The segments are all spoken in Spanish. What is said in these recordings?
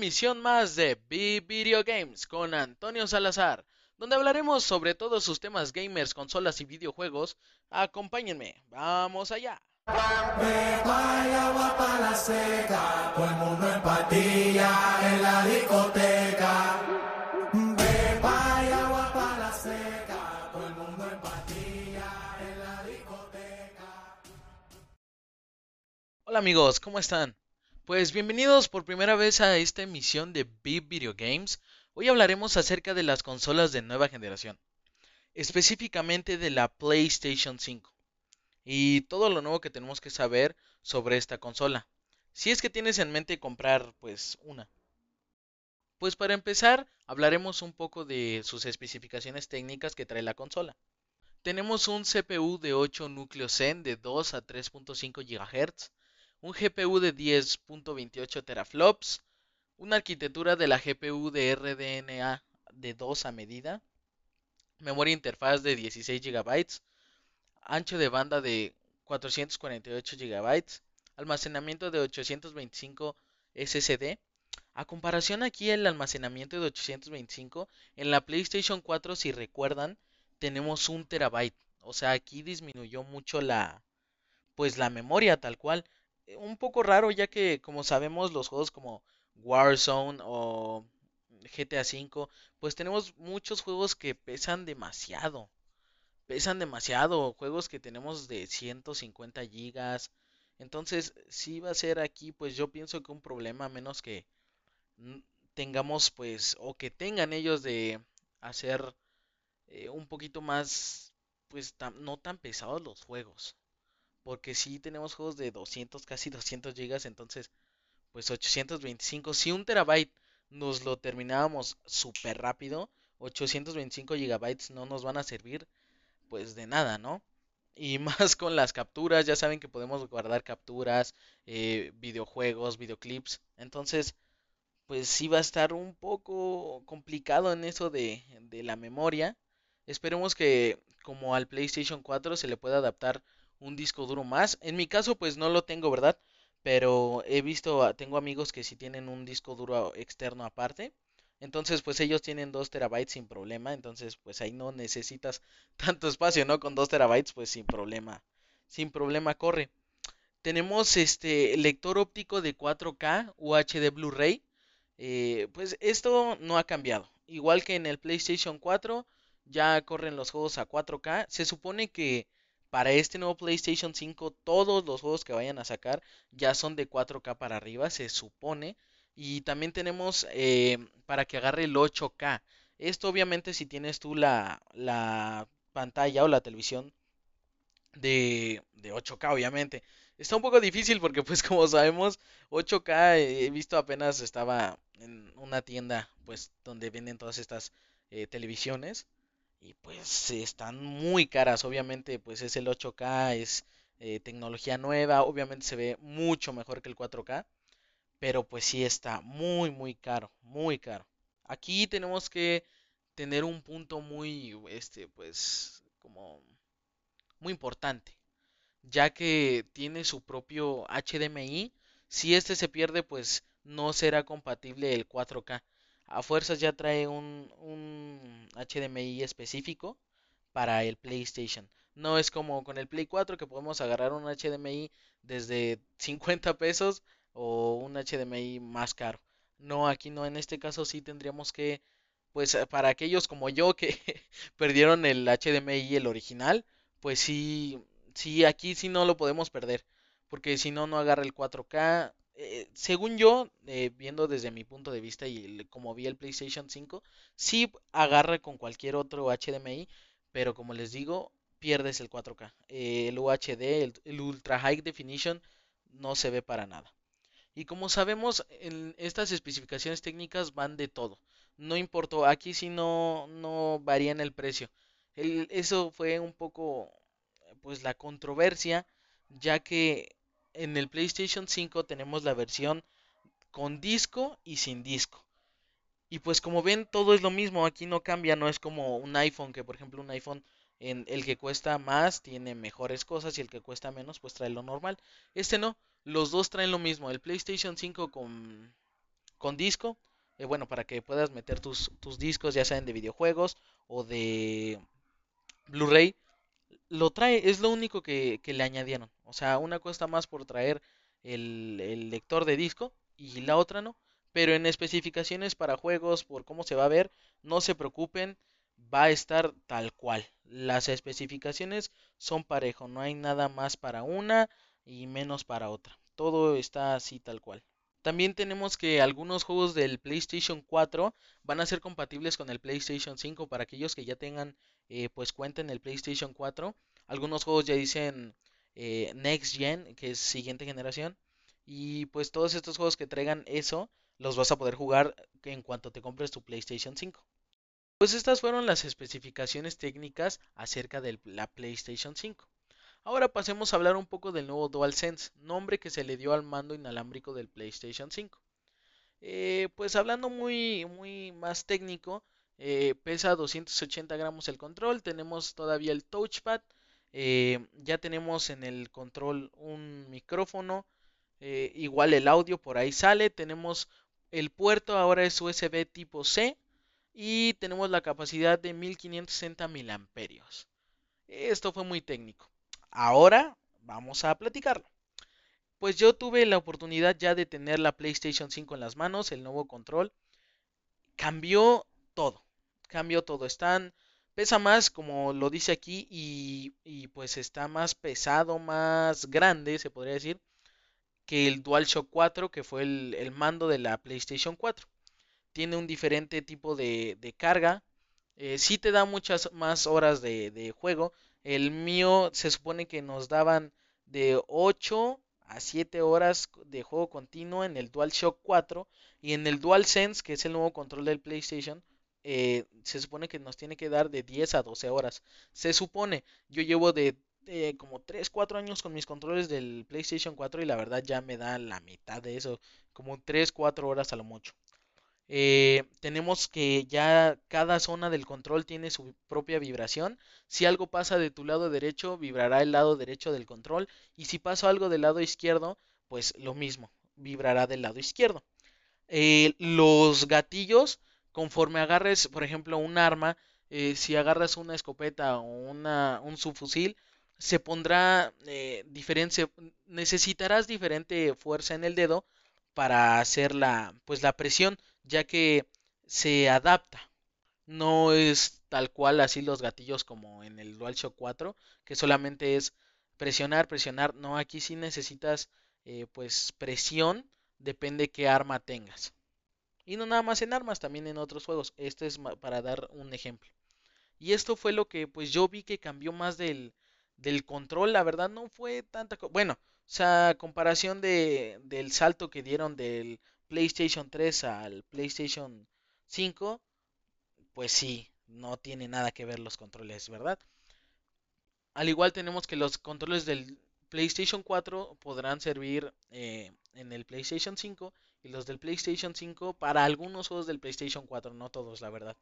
emisión más de B Video Games con Antonio Salazar, donde hablaremos sobre todos sus temas gamers, consolas y videojuegos. Acompáñenme, vamos allá. Hola amigos, ¿cómo están? Pues bienvenidos por primera vez a esta emisión de Big Video Games. Hoy hablaremos acerca de las consolas de nueva generación, específicamente de la PlayStation 5 y todo lo nuevo que tenemos que saber sobre esta consola. Si es que tienes en mente comprar pues una. Pues para empezar, hablaremos un poco de sus especificaciones técnicas que trae la consola. Tenemos un CPU de 8 núcleos Zen de 2 a 3.5 GHz, un GPU de 10.28 teraflops, una arquitectura de la GPU de RDNA de 2 a medida, memoria interfaz de 16 GB, ancho de banda de 448 GB, almacenamiento de 825 SSD. A comparación aquí el almacenamiento de 825 en la PlayStation 4 si recuerdan tenemos un terabyte, o sea aquí disminuyó mucho la pues la memoria tal cual un poco raro ya que como sabemos los juegos como Warzone o GTA V, pues tenemos muchos juegos que pesan demasiado. Pesan demasiado, juegos que tenemos de 150 gigas. Entonces, si va a ser aquí, pues yo pienso que un problema, menos que tengamos, pues, o que tengan ellos de hacer eh, un poquito más, pues, no tan pesados los juegos. Porque si tenemos juegos de 200, casi 200 gigas, entonces pues 825, si un terabyte nos lo terminábamos súper rápido, 825 gigabytes no nos van a servir pues de nada, ¿no? Y más con las capturas, ya saben que podemos guardar capturas, eh, videojuegos, videoclips, entonces pues sí va a estar un poco complicado en eso de, de la memoria. Esperemos que como al PlayStation 4 se le pueda adaptar un disco duro más. En mi caso, pues no lo tengo, ¿verdad? Pero he visto, tengo amigos que sí tienen un disco duro externo aparte. Entonces, pues ellos tienen 2 terabytes sin problema. Entonces, pues ahí no necesitas tanto espacio, ¿no? Con 2 terabytes, pues sin problema. Sin problema corre. Tenemos este lector óptico de 4K UHD Blu-ray. Eh, pues esto no ha cambiado. Igual que en el PlayStation 4, ya corren los juegos a 4K. Se supone que para este nuevo PlayStation 5 todos los juegos que vayan a sacar ya son de 4K para arriba, se supone. Y también tenemos eh, para que agarre el 8K. Esto obviamente si tienes tú la, la pantalla o la televisión de, de 8K obviamente. Está un poco difícil porque pues como sabemos 8K he visto apenas estaba en una tienda pues donde venden todas estas eh, televisiones y pues están muy caras. Obviamente, pues es el 8K, es eh, tecnología nueva, obviamente se ve mucho mejor que el 4K, pero pues sí está muy, muy caro, muy caro. Aquí tenemos que tener un punto muy, este, pues, como muy importante, ya que tiene su propio HDMI. Si este se pierde, pues no será compatible el 4K a fuerzas ya trae un, HDMI específico para el PlayStation. No es como con el Play 4 que podemos agarrar un HDMI desde 50 pesos o un HDMI más caro. No, aquí no, en este caso sí tendríamos que, pues para aquellos como yo que perdieron el HDMI, el original, pues sí, sí, aquí sí no lo podemos perder. Porque si no, no agarra el 4K, eh, según yo, eh, viendo desde mi punto de vista y como vi el PlayStation 5, sí agarra con cualquier otro HDMI, pero como les digo, pierdes el 4K. Eh, el UHD, el, Ultra High Definition, no se ve para nada. Y como sabemos, estas especificaciones técnicas van de todo. No importó, aquí sí no, no varían el precio. eso fue un poco, pues la controversia, ya que en el PlayStation 5 tenemos la versión con disco y sin disco. Y pues como ven, todo es lo mismo, aquí no cambia, no es como un iPhone, que por ejemplo un iPhone en el que cuesta más tiene mejores cosas y el que cuesta menos pues trae lo normal. Este no, los dos traen lo mismo, el PlayStation 5 con con disco. Eh, bueno, para que puedas meter tus, tus discos, ya sean de videojuegos o de Blu-ray. Lo trae, es lo único que, le añadieron. O sea, una cuesta más por traer el, el lector de disco y la otra no. Pero en especificaciones para juegos, por cómo se va a ver, no se preocupen, va a estar tal cual. Las especificaciones son parejo, no hay nada más para una y menos para otra. Todo está así tal cual. También tenemos que algunos juegos del PlayStation 4 van a ser compatibles con el PlayStation 5 para aquellos que ya tengan eh, pues cuenta en el PlayStation 4. Algunos juegos ya dicen eh, Next Gen, que es siguiente generación. Y pues todos estos juegos que traigan eso los vas a poder jugar en cuanto te compres tu PlayStation 5. Pues estas fueron las especificaciones técnicas acerca de la PlayStation 5. Ahora pasemos a hablar un poco del nuevo DualSense, nombre que se le dio al mando inalámbrico del PlayStation 5. Eh, pues hablando muy, muy más técnico, eh, pesa 280 gramos el control, tenemos todavía el touchpad, eh, ya tenemos en el control un micrófono, igual el audio por ahí sale, tenemos el puerto ahora es USB tipo C, y tenemos la capacidad de 1560 amperios. Esto fue muy técnico. Ahora vamos a platicarlo. Pues yo tuve la oportunidad ya de tener la PlayStation 5 en las manos, el nuevo control. Cambió todo. Cambió todo. Están pesa más, como lo dice aquí, y, pues está más pesado, más grande, se podría decir, que el DualShock 4, que fue el, el mando de la PlayStation 4 tiene un diferente tipo de, carga. Eh, sí te da muchas más horas de, juego. El mío se supone que nos daban de 8 a 7 horas de juego continuo en el DualShock 4 y en el DualSense, que es el nuevo control del PlayStation, eh, se supone que nos tiene que dar de 10 a 12 horas. Se supone, yo llevo de como 3, 4 años con mis controles del PlayStation 4 y la verdad ya me da la mitad de eso, como 3, 4 horas a lo mucho. Eh, tenemos que ya cada zona del control tiene su propia vibración. Si algo pasa de tu lado derecho, vibrará el lado derecho del control. Y si pasa algo del lado izquierdo, pues lo mismo, vibrará del lado izquierdo. Eh, los gatillos, conforme agarres, por ejemplo, un arma, eh, si agarras una escopeta o una, un subfusil, se pondrá diferente, necesitarás diferente fuerza en el dedo para hacer la, pues la presión ya que se adapta. No es tal cual así los gatillos como en el DualShock 4, que solamente es presionar, presionar. No, aquí sí necesitas eh, pues presión, depende qué arma tengas. Y no nada más en armas, también en otros juegos. Este es para dar un ejemplo. Y esto fue lo que pues yo vi que cambió más del, del control. La verdad no fue tanta... Bueno, o sea, comparación de, del salto que dieron del PlayStation 3 al PlayStation 5, pues sí, no tiene nada que ver los controles, ¿verdad? Al igual tenemos que los controles del PlayStation 4 podrán servir eh, en el PlayStation 5 y los del PlayStation 5 para algunos juegos del PlayStation 4, no todos, la verdad.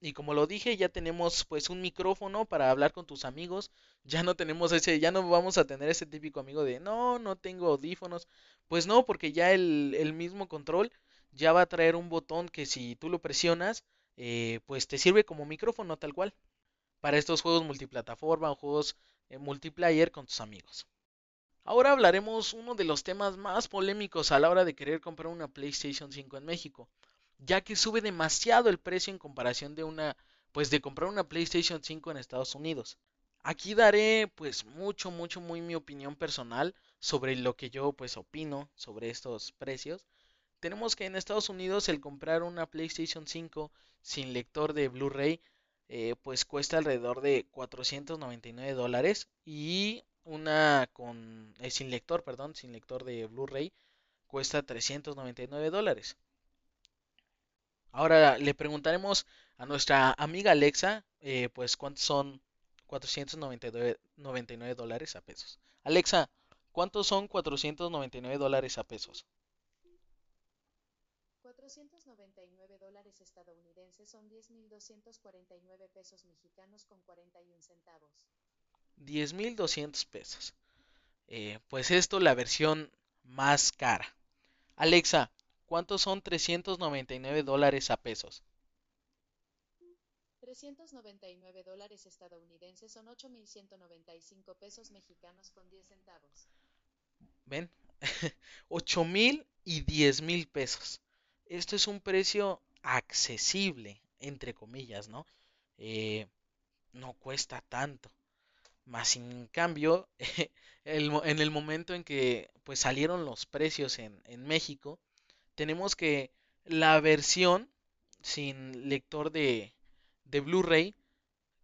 Y como lo dije, ya tenemos pues un micrófono para hablar con tus amigos. Ya no tenemos ese, ya no vamos a tener ese típico amigo de no, no tengo audífonos. Pues no, porque ya el, mismo control ya va a traer un botón que si tú lo presionas, eh, pues te sirve como micrófono tal cual. Para estos juegos multiplataforma o juegos eh, multiplayer con tus amigos. Ahora hablaremos uno de los temas más polémicos a la hora de querer comprar una PlayStation 5 en México ya que sube demasiado el precio en comparación de una, pues de comprar una PlayStation 5 en Estados Unidos. Aquí daré pues mucho, mucho, muy mi opinión personal sobre lo que yo pues opino sobre estos precios. Tenemos que en Estados Unidos el comprar una PlayStation 5 sin lector de Blu-ray eh, pues cuesta alrededor de 499 dólares y una con eh, sin lector, perdón, sin lector de Blu-ray cuesta 399 dólares. Ahora le preguntaremos a nuestra amiga Alexa, eh, pues cuántos son 499 dólares a pesos. Alexa, ¿cuántos son 499 dólares a pesos? 499 dólares estadounidenses son 10.249 pesos mexicanos con 41 centavos. 10.200 pesos. Eh, pues esto la versión más cara. Alexa, ¿Cuántos son 399 dólares a pesos? 399 dólares estadounidenses son 8.195 pesos mexicanos con 10 centavos. ¿Ven? 8 mil y 10 mil pesos. Esto es un precio accesible, entre comillas, ¿no? Eh, no cuesta tanto. Más sin cambio, en el momento en que pues salieron los precios en, México, tenemos que la versión sin lector de, de Blu-ray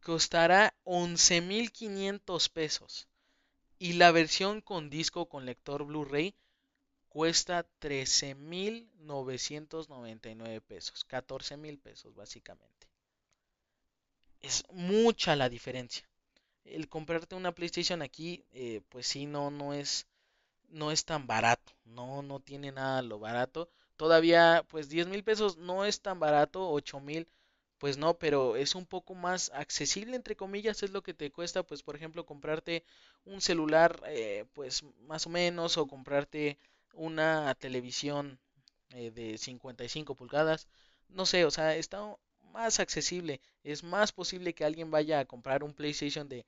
costará 11.500 pesos. Y la versión con disco con lector Blu-ray cuesta 13.999 pesos. 14.000 pesos básicamente. Es mucha la diferencia. El comprarte una PlayStation aquí, eh, pues sí, no, no es, no es tan barato. No, no tiene nada lo barato. Todavía, pues 10 mil pesos no es tan barato. 8 mil pues no, pero es un poco más accesible, entre comillas, es lo que te cuesta, pues por ejemplo, comprarte un celular, eh, pues más o menos, o comprarte una televisión eh, de 55 pulgadas, no sé, o sea, está más accesible, es más posible que alguien vaya a comprar un PlayStation de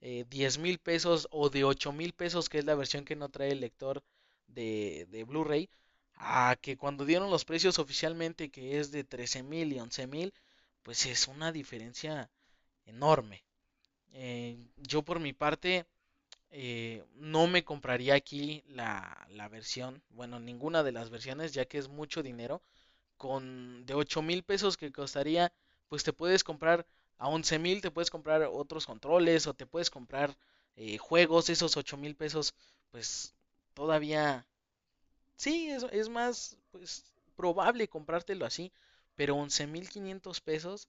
eh, 10 mil pesos o de 8 mil pesos, que es la versión que no trae el lector de, de Blu-ray, a que cuando dieron los precios oficialmente, que es de 13 mil y 11 mil, pues es una diferencia enorme. Eh, yo por mi parte eh, no me compraría aquí la, la, versión, bueno, ninguna de las versiones, ya que es mucho dinero. Con de 8 mil pesos que costaría, pues te puedes comprar a 11 mil, te puedes comprar otros controles o te puedes comprar eh, juegos, esos 8 mil pesos, pues todavía, sí, es, es más, pues probable comprártelo así pero 11.500 pesos,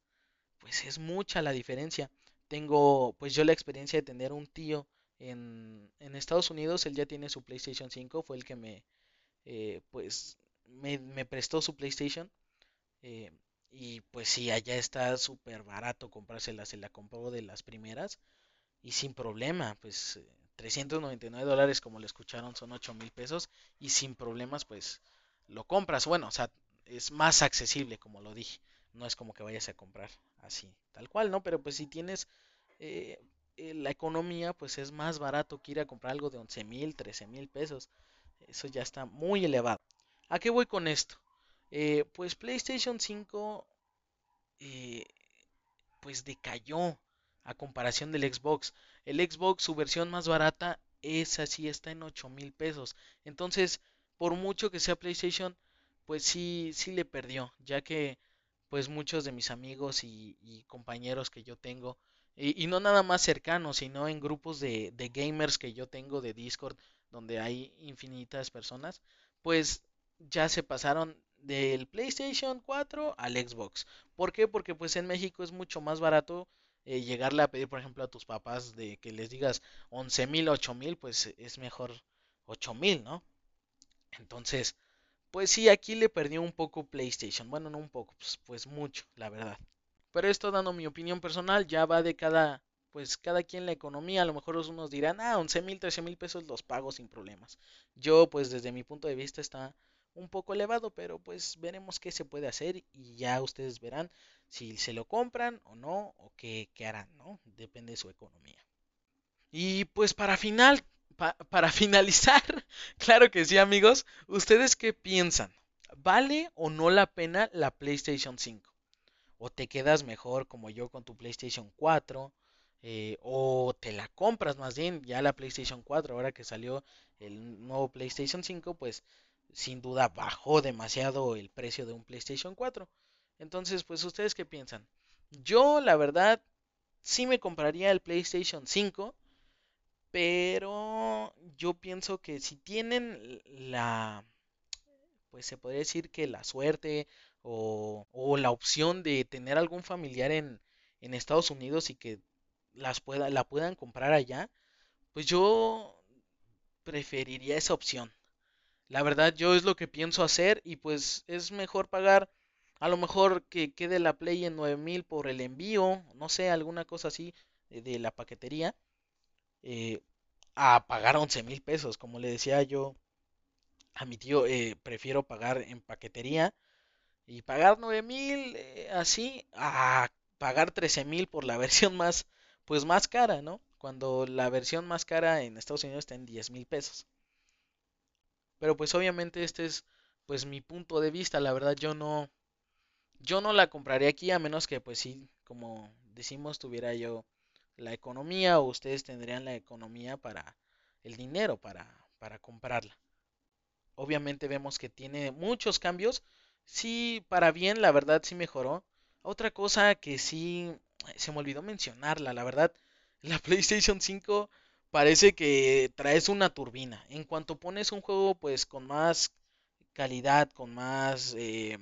pues es mucha la diferencia. Tengo, pues yo la experiencia de tener un tío en, en Estados Unidos, él ya tiene su PlayStation 5, fue el que me, eh, pues, me, prestó su PlayStation. Eh, y pues sí, allá está súper barato comprársela, se la compró de las primeras y sin problema, pues 399 dólares como lo escucharon son 8 mil pesos y sin problemas pues lo compras. Bueno, o sea, es más accesible, como lo dije. No es como que vayas a comprar así, tal cual, ¿no? Pero pues si tienes eh, eh, la economía, pues es más barato que ir a comprar algo de 11 mil, 13 mil pesos. Eso ya está muy elevado. ¿A qué voy con esto? Eh, pues PlayStation 5 pues decayó a comparación del Xbox. El Xbox, su versión más barata, es así, está en 8 mil pesos. Entonces, por mucho que sea PlayStation, pues sí, sí le perdió, ya que pues muchos de mis amigos y, compañeros que yo tengo, y, no nada más cercanos, sino en grupos de gamers que yo tengo de Discord, donde hay infinitas personas, pues ya se pasaron del PlayStation 4 al Xbox. ¿Por qué? Porque pues en México es mucho más barato eh, llegarle a pedir, por ejemplo, a tus papás de que les digas 11 mil, 8 mil, pues es mejor 8 mil, ¿no? Entonces, pues sí, aquí le perdió un poco PlayStation. Bueno, no un poco, pues, pues mucho, la verdad. Pero esto dando mi opinión personal, ya va de cada, pues cada quien la economía. A lo mejor unos dirán, ah, 11 mil, 13 mil pesos los pago sin problemas. Yo, pues desde mi punto de vista está un poco elevado, pero pues veremos qué se puede hacer y ya ustedes verán si se lo compran o no, o qué, qué harán, ¿no? Depende de su economía. Y pues para final, para finalizar, claro que sí amigos, ¿ustedes qué piensan? ¿Vale o no la pena la PlayStation 5? ¿O te quedas mejor como yo con tu PlayStation 4? Eh, ¿O te la compras más bien ya la PlayStation 4 ahora que salió el nuevo PlayStation 5? Pues sin duda bajó demasiado el precio de un PlayStation 4. Entonces, pues ustedes qué piensan? Yo la verdad sí me compraría el PlayStation 5 pero yo pienso que si tienen la, pues se podría decir que la suerte o, la opción de tener algún familiar en, en Estados Unidos y que las pueda, la puedan comprar allá, pues yo preferiría esa opción. La verdad, yo es lo que pienso hacer y pues es mejor pagar a lo mejor que quede la Play en 9000 por el envío, no sé, alguna cosa así de la paquetería eh, a pagar 11 mil pesos. Como le decía yo a mi tío eh, prefiero pagar en paquetería y pagar 9 mil eh, así a pagar 13 mil por la versión más pues más cara, ¿no? Cuando la versión más cara en Estados Unidos está en 10 mil pesos. Pero pues obviamente este es pues mi punto de vista, la verdad yo no yo no la compraría aquí a menos que pues sí, como decimos, tuviera yo la economía o ustedes tendrían la economía para el dinero para para comprarla. Obviamente vemos que tiene muchos cambios. Sí, para bien, la verdad sí mejoró. Otra cosa que sí se me olvidó mencionarla, la verdad, la PlayStation 5 parece que traes una turbina. En cuanto pones un juego pues con más calidad, con más eh,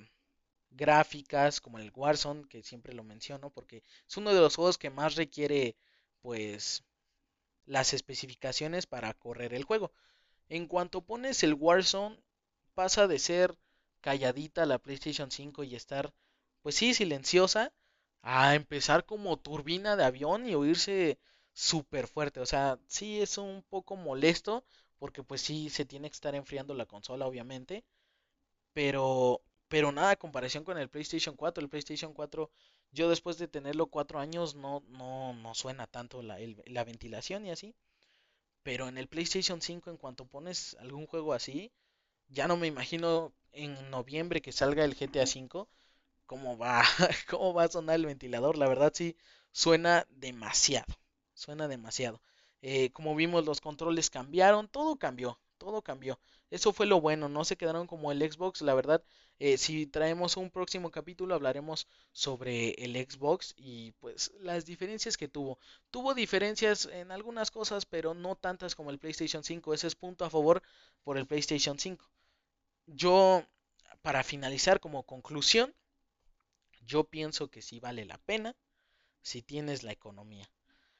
gráficas, como el Warzone, que siempre lo menciono, porque es uno de los juegos que más requiere pues las especificaciones para correr el juego. En cuanto pones el Warzone, pasa de ser calladita la PlayStation 5 y estar, pues sí, silenciosa, a empezar como turbina de avión y oírse súper fuerte. O sea, sí es un poco molesto porque pues sí se tiene que estar enfriando la consola, obviamente. Pero, pero nada, comparación con el PlayStation 4. El PlayStation 4, yo después de tenerlo cuatro años, no, no, no suena tanto la, la ventilación y así. Pero en el PlayStation 5, en cuanto pones algún juego así, ya no me imagino en noviembre que salga el GTA 5 cómo va, cómo va a sonar el ventilador. La verdad sí suena demasiado, suena demasiado. Eh, como vimos los controles cambiaron, todo cambió, todo cambió. Eso fue lo bueno, no se quedaron como el Xbox. La verdad, eh, si traemos un próximo capítulo hablaremos sobre el Xbox y pues las diferencias que tuvo. Tuvo diferencias en algunas cosas, pero no tantas como el PlayStation 5. Ese es punto a favor por el PlayStation 5. Yo, para finalizar como conclusión, yo pienso que sí vale la pena si tienes la economía.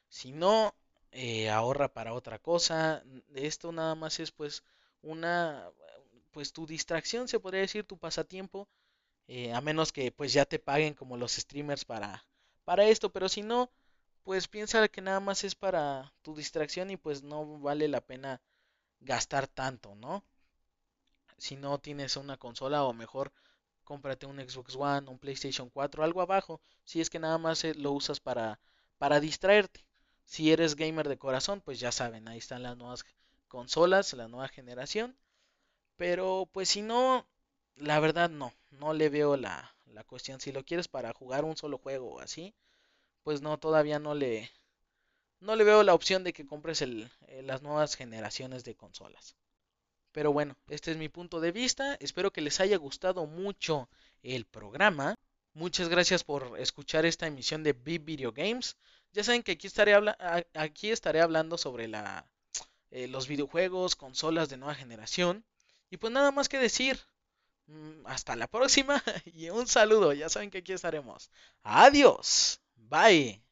Si no, eh, ahorra para otra cosa. Esto nada más es pues una, pues tu distracción, se podría decir, tu pasatiempo. Eh, a menos que pues ya te paguen como los streamers para, para esto. Pero si no, pues piensa que nada más es para tu distracción y pues no vale la pena gastar tanto, ¿no? Si no tienes una consola o mejor cómprate un Xbox One, un PlayStation 4, algo abajo, si es que nada más eh, lo usas para, para distraerte. Si eres gamer de corazón, pues ya saben, ahí están las nuevas consolas, la nueva generación. Pero pues si no, la verdad no, no le veo la, la cuestión. Si lo quieres para jugar un solo juego o así, pues no, todavía no le, no le veo la opción de que compres el, eh, las nuevas generaciones de consolas. Pero bueno, este es mi punto de vista. Espero que les haya gustado mucho el programa. Muchas gracias por escuchar esta emisión de Big Video Games. Ya saben que aquí estaré, aquí estaré hablando sobre la, eh, los videojuegos, consolas de nueva generación. Y pues nada más que decir. Mm, hasta la próxima y un saludo. Ya saben que aquí estaremos. Adiós. Bye.